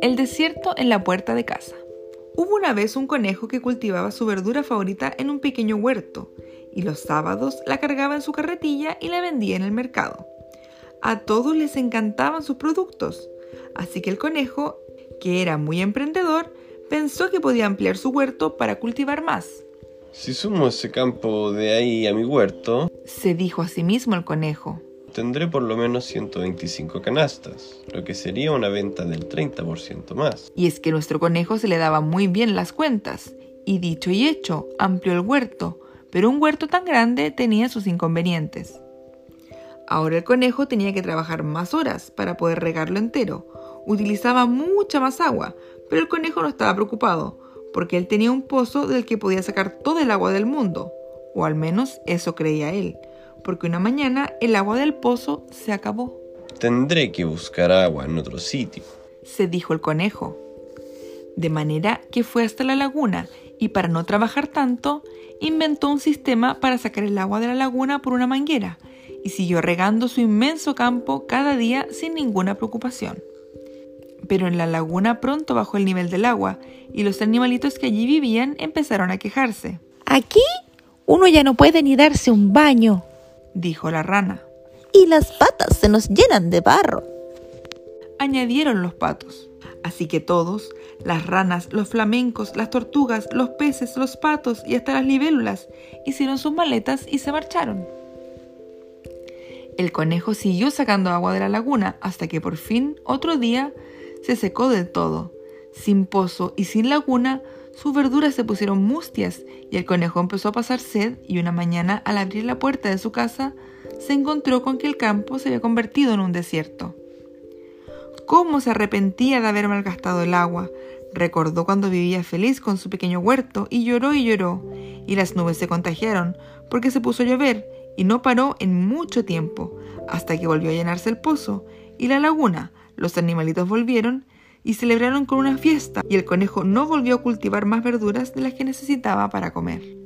El desierto en la puerta de casa. Hubo una vez un conejo que cultivaba su verdura favorita en un pequeño huerto y los sábados la cargaba en su carretilla y la vendía en el mercado. A todos les encantaban sus productos, así que el conejo, que era muy emprendedor, pensó que podía ampliar su huerto para cultivar más. Si sumo ese campo de ahí a mi huerto, Se dijo a sí mismo el conejo. Tendré por lo menos 125 canastas, lo que sería una venta del 30% más. Y es que nuestro conejo se le daba muy bien las cuentas, y dicho y hecho, amplió el huerto, pero un huerto tan grande tenía sus inconvenientes. Ahora el conejo tenía que trabajar más horas para poder regarlo entero. Utilizaba mucha más agua, pero el conejo no estaba preocupado, porque él tenía un pozo del que podía sacar todo el agua del mundo, o al menos eso creía él, porque una mañana el agua del pozo se acabó. Tendré que buscar agua en otro sitio. se dijo el conejo. De manera que fue hasta la laguna y para no trabajar tanto, inventó un sistema para sacar el agua de la laguna por una manguera y siguió regando su inmenso campo cada día sin ninguna preocupación. Pero en la laguna pronto bajó el nivel del agua y los animalitos que allí vivían empezaron a quejarse, Aquí uno ya no puede ni darse un baño dijo la rana. y las patas se nos llenan de barro. añadieron los patos. Así que todos, las ranas, los flamencos, las tortugas, los peces, los patos y hasta las libélulas, hicieron sus maletas y se marcharon. El conejo siguió sacando agua de la laguna hasta que por fin, otro día, se secó del todo. Sin pozo y sin laguna, sus verduras se pusieron mustias y el conejo empezó a pasar sed y una mañana al abrir la puerta de su casa se encontró con que el campo se había convertido en un desierto. Cómo se arrepentía de haber malgastado el agua. Recordó cuando vivía feliz con su pequeño huerto y lloró y lloró. Y las nubes se contagiaron porque se puso a llover y no paró en mucho tiempo, hasta que volvió a llenarse el pozo y la laguna. Los animalitos volvieron y celebraron con una fiesta y el conejo no volvió a cultivar más verduras de las que necesitaba para comer.